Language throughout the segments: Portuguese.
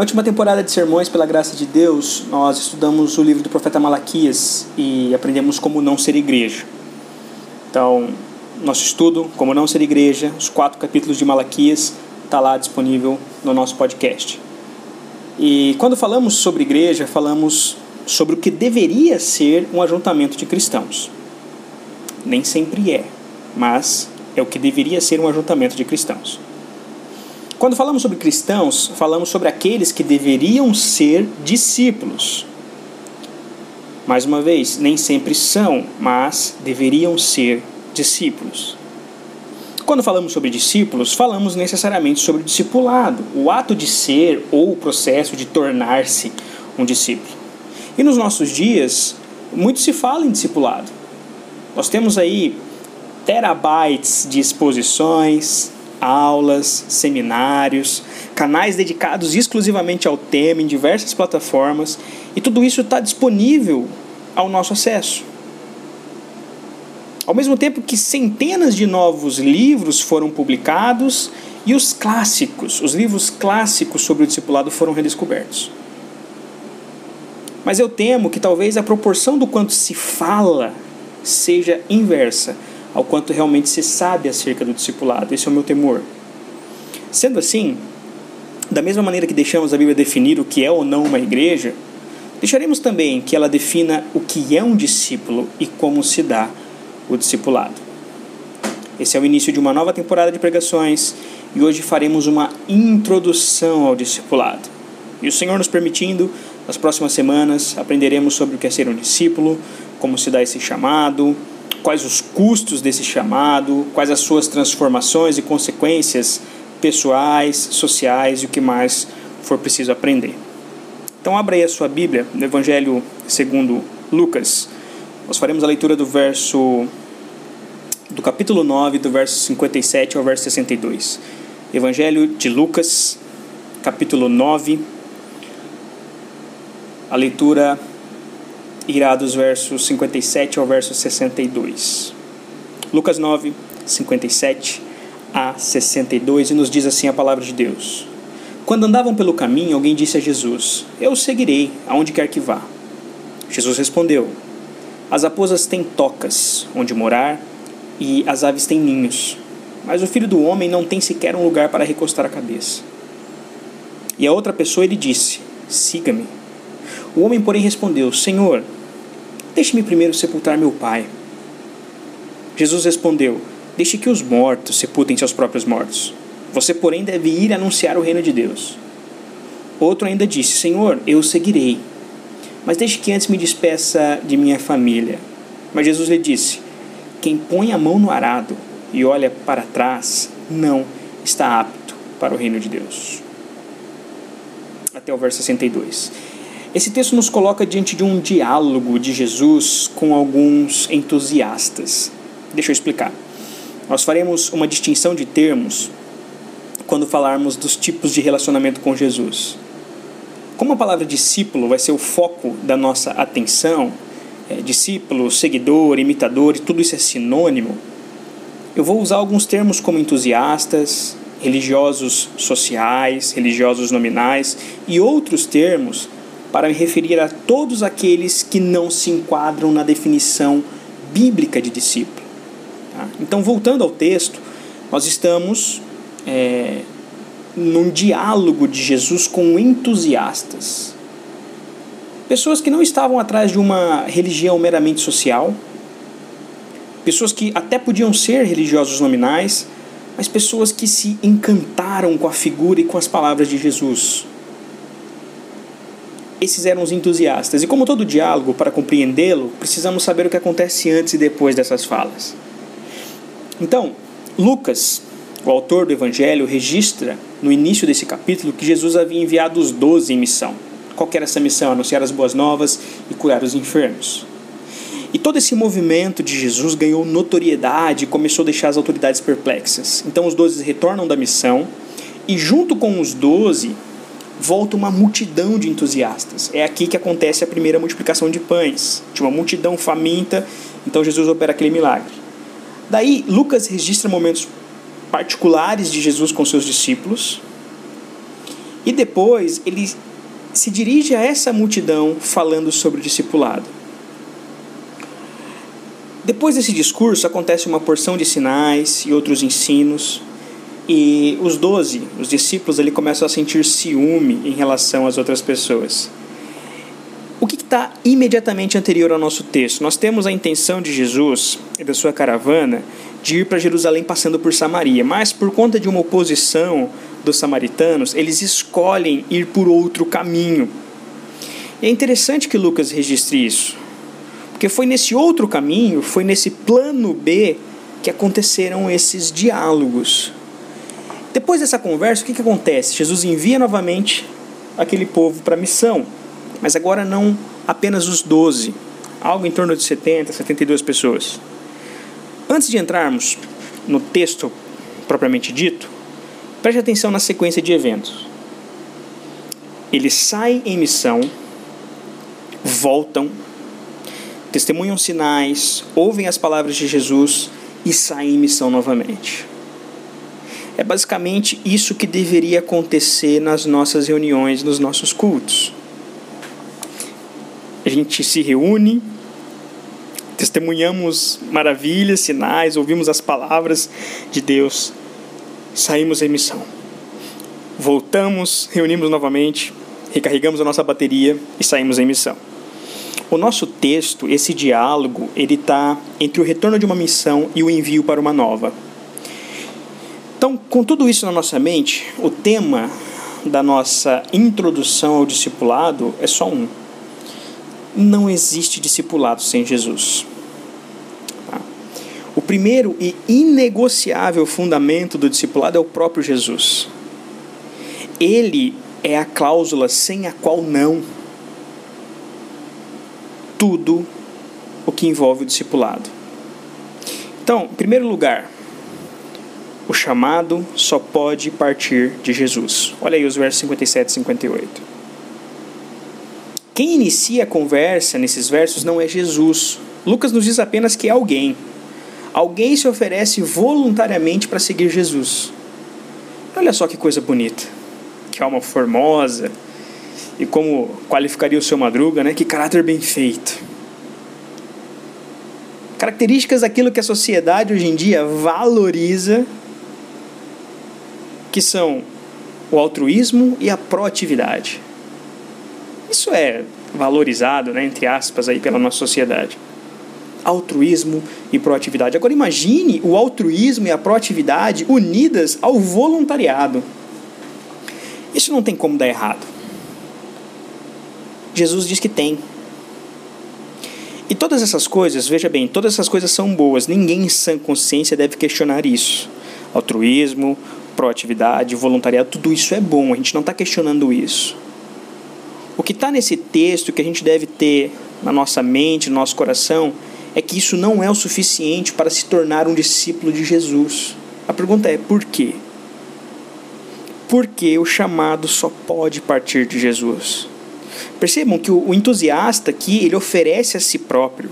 Na última temporada de sermões, pela graça de Deus, nós estudamos o livro do profeta Malaquias e aprendemos como não ser igreja. Então, nosso estudo, como não ser igreja, os quatro capítulos de Malaquias, está lá disponível no nosso podcast. E quando falamos sobre igreja, falamos sobre o que deveria ser um ajuntamento de cristãos. Nem sempre é, mas é o que deveria ser um ajuntamento de cristãos. Quando falamos sobre cristãos, falamos sobre aqueles que deveriam ser discípulos. Mais uma vez, nem sempre são, mas deveriam ser discípulos. Quando falamos sobre discípulos, falamos necessariamente sobre discipulado, o ato de ser ou o processo de tornar-se um discípulo. E nos nossos dias, muito se fala em discipulado. Nós temos aí terabytes de exposições, aulas, seminários, canais dedicados exclusivamente ao tema em diversas plataformas, e tudo isso está disponível ao nosso acesso. Ao mesmo tempo que centenas de novos livros foram publicados e os clássicos, os livros clássicos sobre o discipulado foram redescobertos. Mas eu temo que talvez a proporção do quanto se fala seja inversa ao quanto realmente se sabe acerca do discipulado. Esse é o meu temor. Sendo assim, da mesma maneira que deixamos a Bíblia definir o que é ou não uma igreja, deixaremos também que ela defina o que é um discípulo e como se dá o discipulado. Esse é o início de uma nova temporada de pregações e hoje faremos uma introdução ao discipulado. E o Senhor nos permitindo, nas próximas semanas aprenderemos sobre o que é ser um discípulo, como se dá esse chamado, quais os custos desse chamado, quais as suas transformações e consequências pessoais, sociais e o que mais for preciso aprender. Então abra aí a sua Bíblia no Evangelho segundo Lucas. Nós faremos a leitura do verso do capítulo 9, do verso 57 ao verso 62. Evangelho de Lucas, capítulo 9. A leitura irá dos versos 57 ao verso 62. Lucas 9, 57 a 62, e nos diz assim a palavra de Deus. Quando andavam pelo caminho, alguém disse a Jesus: Eu o seguirei, aonde quer que vá. Jesus respondeu: As raposas têm tocas onde morar e as aves têm ninhos, mas o filho do homem não tem sequer um lugar para recostar a cabeça. E a outra pessoa lhe disse: Siga-me. O homem, porém, respondeu: Senhor, deixe-me primeiro sepultar meu pai. Jesus respondeu: Deixe que os mortos sepultem seus próprios mortos. Você, porém, deve ir anunciar o reino de Deus. Outro ainda disse: Senhor, eu o seguirei, mas deixe que antes me despeça de minha família. Mas Jesus lhe disse: Quem põe a mão no arado e olha para trás não está apto para o reino de Deus. Até o verso 62. Esse texto nos coloca diante de um diálogo de Jesus com alguns entusiastas. Deixa eu explicar. Nós faremos uma distinção de termos quando falarmos dos tipos de relacionamento com Jesus. Como a palavra discípulo vai ser o foco da nossa atenção, é, discípulo, seguidor, imitador, e tudo isso é sinônimo, eu vou usar alguns termos como entusiastas, religiosos sociais, religiosos nominais e outros termos para me referir a todos aqueles que não se enquadram na definição bíblica de discípulo. Tá? Então, voltando ao texto, nós estamos é, num diálogo de Jesus com entusiastas. Pessoas que não estavam atrás de uma religião meramente social, pessoas que até podiam ser religiosos nominais, mas pessoas que se encantaram com a figura e com as palavras de Jesus. Esses eram os entusiastas. E como todo diálogo, para compreendê-lo, precisamos saber o que acontece antes e depois dessas falas. Então, Lucas, o autor do Evangelho, registra no início desse capítulo que Jesus havia enviado os doze em missão. Qual era essa missão? Anunciar as boas novas e curar os enfermos. E todo esse movimento de Jesus ganhou notoriedade e começou a deixar as autoridades perplexas. Então os doze retornam da missão e, junto com os doze, volta uma multidão de entusiastas. É aqui que acontece a primeira multiplicação de pães. Tinha uma multidão faminta, então Jesus opera aquele milagre. Daí, Lucas registra momentos particulares de Jesus com seus discípulos. E depois ele se dirige a essa multidão falando sobre o discipulado. Depois desse discurso acontece uma porção de sinais e outros ensinos, e os doze, os discípulos, ele começam a sentir ciúme em relação às outras pessoas. O que está imediatamente anterior ao nosso texto? Nós temos a intenção de Jesus e da sua caravana de ir para Jerusalém passando por Samaria, mas por conta de uma oposição dos samaritanos, eles escolhem ir por outro caminho. E é interessante que Lucas registre isso, porque foi nesse outro caminho, foi nesse plano B que aconteceram esses diálogos. Depois dessa conversa, o que, que acontece? Jesus envia novamente aquele povo para a missão, mas agora não apenas os doze, algo em torno de 70, 72 pessoas. Antes de entrarmos no texto propriamente dito, Preste atenção na sequência de eventos. Eles saem em missão, voltam, testemunham sinais, ouvem as palavras de Jesus e saem em missão novamente. É basicamente isso que deveria acontecer nas nossas reuniões, nos nossos cultos. A gente se reúne, testemunhamos maravilhas, sinais, ouvimos as palavras de Deus saímos em missão. Voltamos, reunimos novamente, recarregamos a nossa bateria e saímos em missão. O nosso texto, esse diálogo, ele está entre o retorno de uma missão e o envio para uma nova. Então, com tudo isso na nossa mente, o tema da nossa introdução ao discipulado é só um. Não existe discipulado sem Jesus. O primeiro e inegociável fundamento do discipulado é o próprio Jesus. Ele é a cláusula sem a qual não tudo o que envolve o discipulado. Então, em primeiro lugar, o chamado só pode partir de Jesus. Olha aí os versos 57 e 58. Quem inicia a conversa nesses versos não é Jesus. Lucas nos diz apenas que é alguém alguém se oferece voluntariamente para seguir Jesus. Olha só que coisa bonita, que alma formosa, e como qualificaria o seu Madruga, né? Que caráter bem feito. Características daquilo que a sociedade hoje em dia valoriza, que são o altruísmo e a proatividade. Isso é valorizado, né, entre aspas, aí pela nossa sociedade altruísmo e proatividade. Agora imagine o altruísmo e a proatividade unidas ao voluntariado. Isso não tem como dar errado. Jesus diz que tem. E todas essas coisas, veja bem, todas essas coisas são boas. Ninguém em sã consciência deve questionar isso. Altruísmo, proatividade, voluntariado, tudo isso é bom. A gente não está questionando isso. O que está nesse texto que a gente deve ter na nossa mente, no nosso coração, é que isso não é o suficiente para se tornar um discípulo de Jesus. A pergunta é por quê? Porque o chamado só pode partir de Jesus. Percebam que o entusiasta aqui ele oferece a si próprio.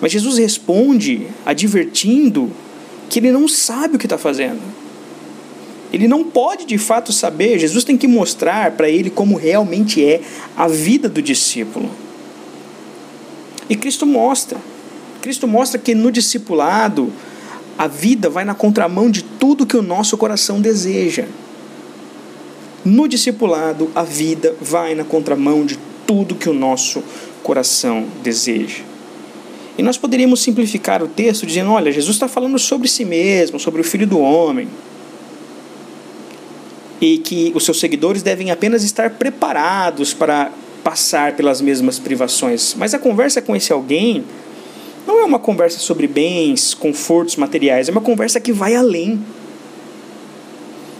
Mas Jesus responde advertindo que ele não sabe o que está fazendo. Ele não pode de fato saber. Jesus tem que mostrar para ele como realmente é a vida do discípulo. E Cristo mostra. Cristo mostra que no discipulado a vida vai na contramão de tudo que o nosso coração deseja. No discipulado, a vida vai na contramão de tudo que o nosso coração deseja. E nós poderíamos simplificar o texto dizendo: olha, Jesus está falando sobre si mesmo, sobre o Filho do Homem. E que os seus seguidores devem apenas estar preparados para passar pelas mesmas privações. Mas a conversa com esse alguém não é uma conversa sobre bens, confortos materiais, é uma conversa que vai além.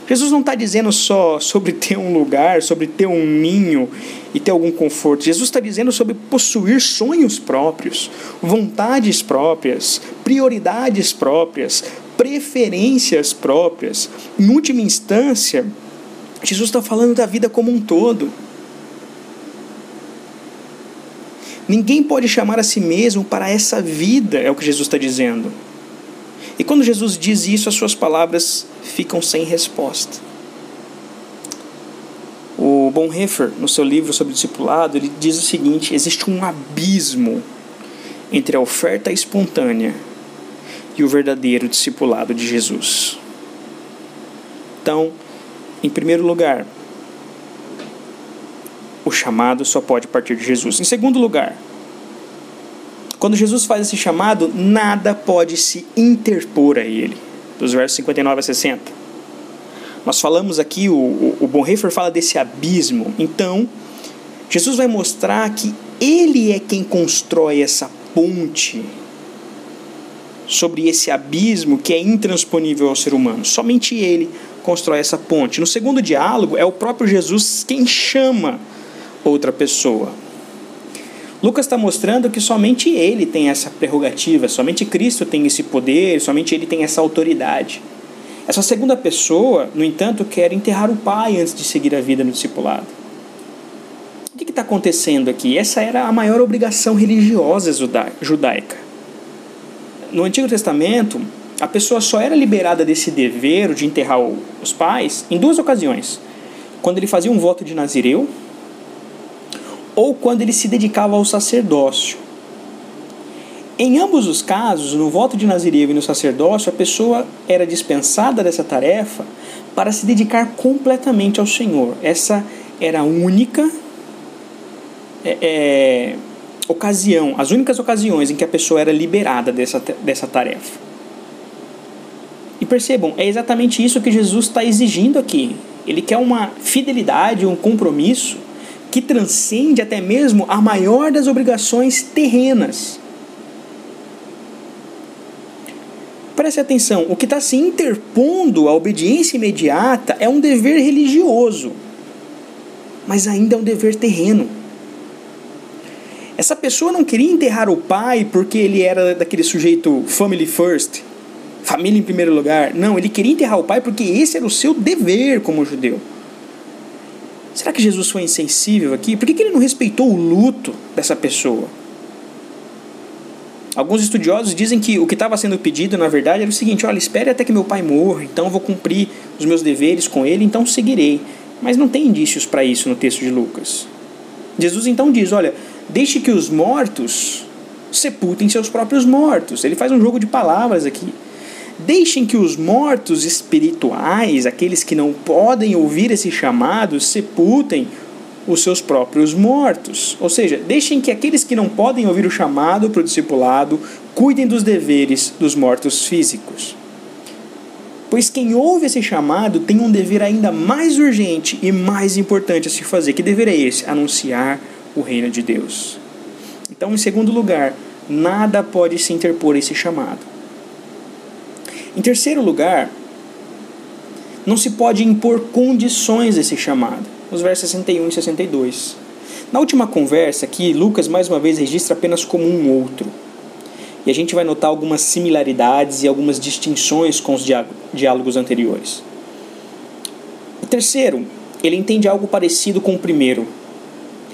Jesus não está dizendo só sobre ter um lugar, sobre ter um ninho e ter algum conforto. Jesus está dizendo sobre possuir sonhos próprios, vontades próprias, prioridades próprias, preferências próprias. Em última instância, Jesus está falando da vida como um todo. Ninguém pode chamar a si mesmo para essa vida, é o que Jesus está dizendo. E quando Jesus diz isso, as suas palavras ficam sem resposta. O Bonhoeffer, no seu livro sobre discipulado, ele diz o seguinte: existe um abismo entre a oferta espontânea e o verdadeiro discipulado de Jesus. Então, em primeiro lugar, o chamado só pode partir de Jesus. Em segundo lugar, quando Jesus faz esse chamado, nada pode se interpor a ele. Dos versos 59 a 60. Nós falamos aqui, o, o, Bonhoeffer fala desse abismo. Então, Jesus vai mostrar que ele é quem constrói essa ponte sobre esse abismo que é intransponível ao ser humano. Somente ele constrói essa ponte. No segundo diálogo, é o próprio Jesus quem chama outra pessoa. Lucas está mostrando que somente ele tem essa prerrogativa, somente Cristo tem esse poder, somente ele tem essa autoridade. Essa segunda pessoa, no entanto, quer enterrar o pai antes de seguir a vida no discipulado. O que está acontecendo aqui? Essa era a maior obrigação religiosa judaica. No Antigo Testamento, a pessoa só era liberada desse dever de enterrar os pais em duas ocasiões: quando ele fazia um voto de Nazireu ou quando ele se dedicava ao sacerdócio. Em ambos os casos, no voto de Nazireu e no sacerdócio, a pessoa era dispensada dessa tarefa para se dedicar completamente ao Senhor. Essa era a única é, é, ocasião, as únicas ocasiões em que a pessoa era liberada dessa, dessa tarefa. E percebam, é exatamente isso que Jesus está exigindo aqui. Ele quer uma fidelidade, um compromisso que transcende até mesmo a maior das obrigações terrenas. Preste atenção, o que está se interpondo à obediência imediata é um dever religioso, mas ainda é um dever terreno. Essa pessoa não queria enterrar o pai porque ele era daquele sujeito family first, família em primeiro lugar. Não, ele queria enterrar o pai porque esse era o seu dever como judeu. Será que Jesus foi insensível aqui? Por que, que ele não respeitou o luto dessa pessoa? Alguns estudiosos dizem que o que estava sendo pedido, na verdade, era o seguinte: olha, espere até que meu pai morra, então eu vou cumprir os meus deveres com ele, então seguirei. Mas não tem indícios para isso no texto de Lucas. Jesus então diz: olha, deixe que os mortos sepultem seus próprios mortos. Ele faz um jogo de palavras aqui. Deixem que os mortos espirituais, aqueles que não podem ouvir esse chamado, sepultem os seus próprios mortos. Ou seja, deixem que aqueles que não podem ouvir o chamado para o discipulado cuidem dos deveres dos mortos físicos. Pois quem ouve esse chamado tem um dever ainda mais urgente e mais importante a se fazer. Que dever é esse? Anunciar o reino de Deus. Então, em segundo lugar, nada pode se interpor a esse chamado. Em terceiro lugar, não se pode impor condições a esse chamado. Os versos 61 e 62. Na última conversa aqui, Lucas mais uma vez registra apenas como um outro. E a gente vai notar algumas similaridades e algumas distinções com os diálogos anteriores. O terceiro, ele entende algo parecido com o primeiro.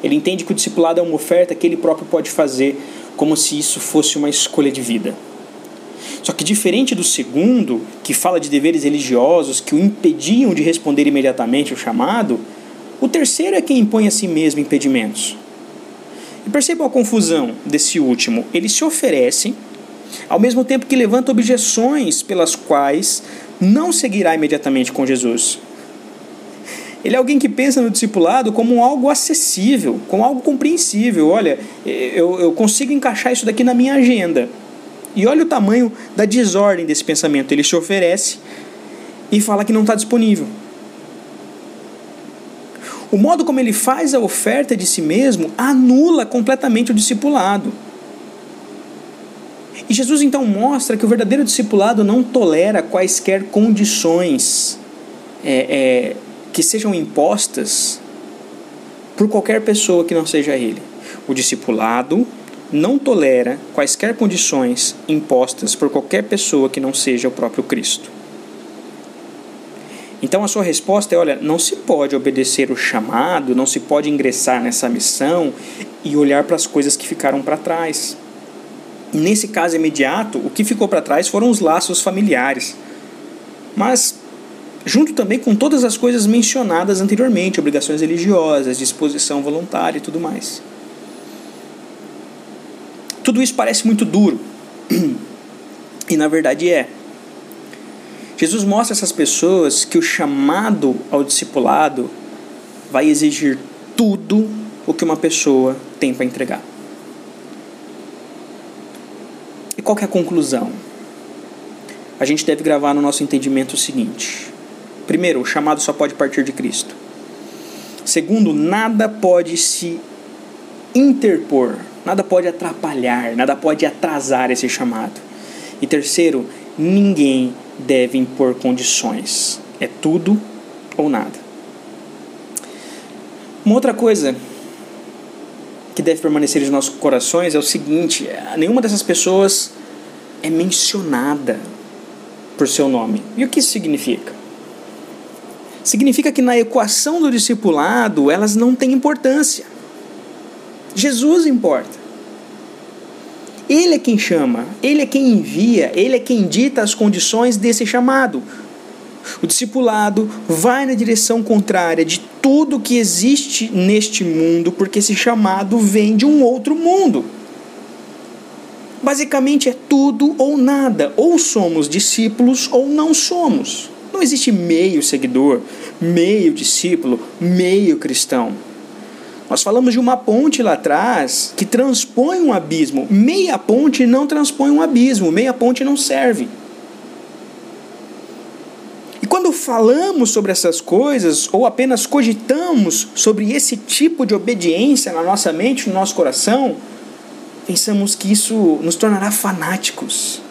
Ele entende que o discipulado é uma oferta que ele próprio pode fazer, como se isso fosse uma escolha de vida. Só que diferente do segundo, que fala de deveres religiosos que o impediam de responder imediatamente ao chamado, o terceiro é quem impõe a si mesmo impedimentos. E percebam a confusão desse último. Ele se oferece, ao mesmo tempo que levanta objeções pelas quais não seguirá imediatamente com Jesus. Ele é alguém que pensa no discipulado como algo acessível, como algo compreensível. Olha, eu, eu consigo encaixar isso daqui na minha agenda. E olha o tamanho da desordem desse pensamento. Ele se oferece e fala que não está disponível. O modo como ele faz a oferta de si mesmo anula completamente o discipulado. E Jesus então mostra que o verdadeiro discipulado não tolera quaisquer condições é, é, que sejam impostas por qualquer pessoa que não seja ele. O discipulado não tolera quaisquer condições impostas por qualquer pessoa que não seja o próprio Cristo. Então a sua resposta é: olha, não se pode obedecer o chamado, não se pode ingressar nessa missão e olhar para as coisas que ficaram para trás. Nesse caso imediato, o que ficou para trás foram os laços familiares. Mas junto também com todas as coisas mencionadas anteriormente, obrigações religiosas, disposição voluntária e tudo mais. Tudo isso parece muito duro, e na verdade é. Jesus mostra a essas pessoas que o chamado ao discipulado vai exigir tudo o que uma pessoa tem para entregar. E qual é a conclusão? A gente deve gravar no nosso entendimento o seguinte: primeiro, o chamado só pode partir de Cristo. Segundo, nada pode se interpor, nada pode atrapalhar, nada pode atrasar esse chamado. E terceiro, ninguém deve impor condições. É tudo ou nada. Uma outra coisa que deve permanecer em nossos corações é o seguinte: nenhuma dessas pessoas é mencionada por seu nome. E o que isso significa? Significa que na equação do discipulado elas não têm importância. Jesus importa. Ele é quem chama, ele é quem envia, ele é quem dita as condições desse chamado. O discipulado vai na direção contrária de tudo que existe neste mundo, porque esse chamado vem de um outro mundo. Basicamente é tudo ou nada. Ou somos discípulos ou não somos. Não existe meio seguidor, meio discípulo, meio cristão. Nós falamos de uma ponte lá atrás que transpõe um abismo. Meia ponte não transpõe um abismo, meia ponte não serve quando falamos sobre essas coisas ou apenas cogitamos sobre esse tipo de obediência na nossa mente, no nosso coração, pensamos que isso nos tornará fanáticos.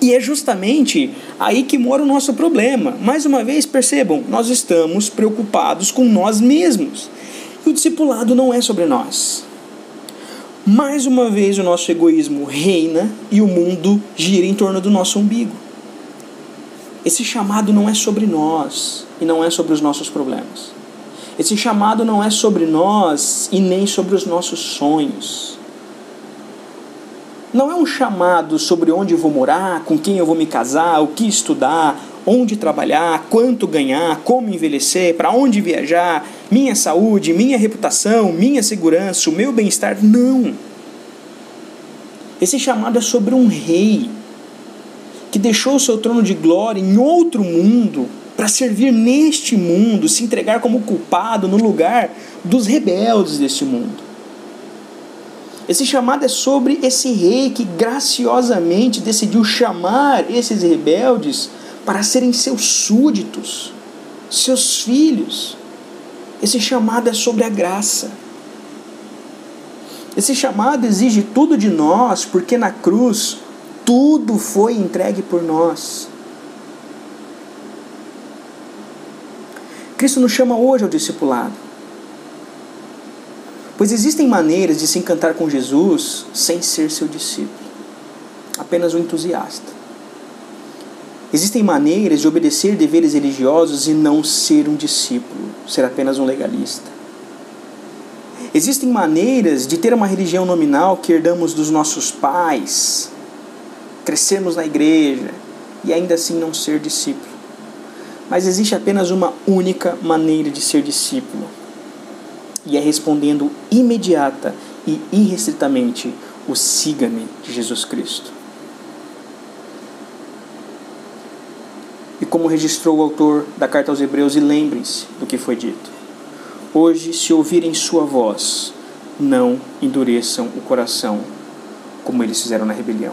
E é justamente aí que mora o nosso problema. Mais uma vez, percebam, nós estamos preocupados com nós mesmos. O discipulado não é sobre nós. Mais uma vez, o nosso egoísmo reina e o mundo gira em torno do nosso umbigo. Esse chamado não é sobre nós e não é sobre os nossos problemas. Esse chamado não é sobre nós e nem sobre os nossos sonhos. Não é um chamado sobre onde vou morar, com quem eu vou me casar, o que estudar, onde trabalhar, quanto ganhar, como envelhecer, para onde viajar, minha saúde, minha reputação, minha segurança, o meu bem-estar. Não. Esse chamado é sobre um rei que deixou o seu trono de glória em outro mundo para servir neste mundo, se entregar como culpado no lugar dos rebeldes deste mundo. Esse chamado é sobre esse rei que graciosamente decidiu chamar esses rebeldes para serem seus súditos, seus filhos. Esse chamado é sobre a graça. Esse chamado exige tudo de nós, porque na cruz tudo foi entregue por nós. Cristo nos chama hoje ao discipulado. Pois existem maneiras de se encantar com Jesus sem ser seu discípulo, apenas um entusiasta. Existem maneiras de obedecer deveres religiosos e não ser um discípulo, ser apenas um legalista. Existem maneiras de ter uma religião nominal que herdamos dos nossos pais, crescermos na igreja e ainda assim não ser discípulo. Mas existe apenas uma única maneira de ser discípulo, e é respondendo imediata e irrestritamente o siga-me de Jesus Cristo. Como registrou o autor da carta aos Hebreus, e lembrem-se do que foi dito: Hoje, se ouvirem sua voz, não endureçam o coração como eles fizeram na rebelião.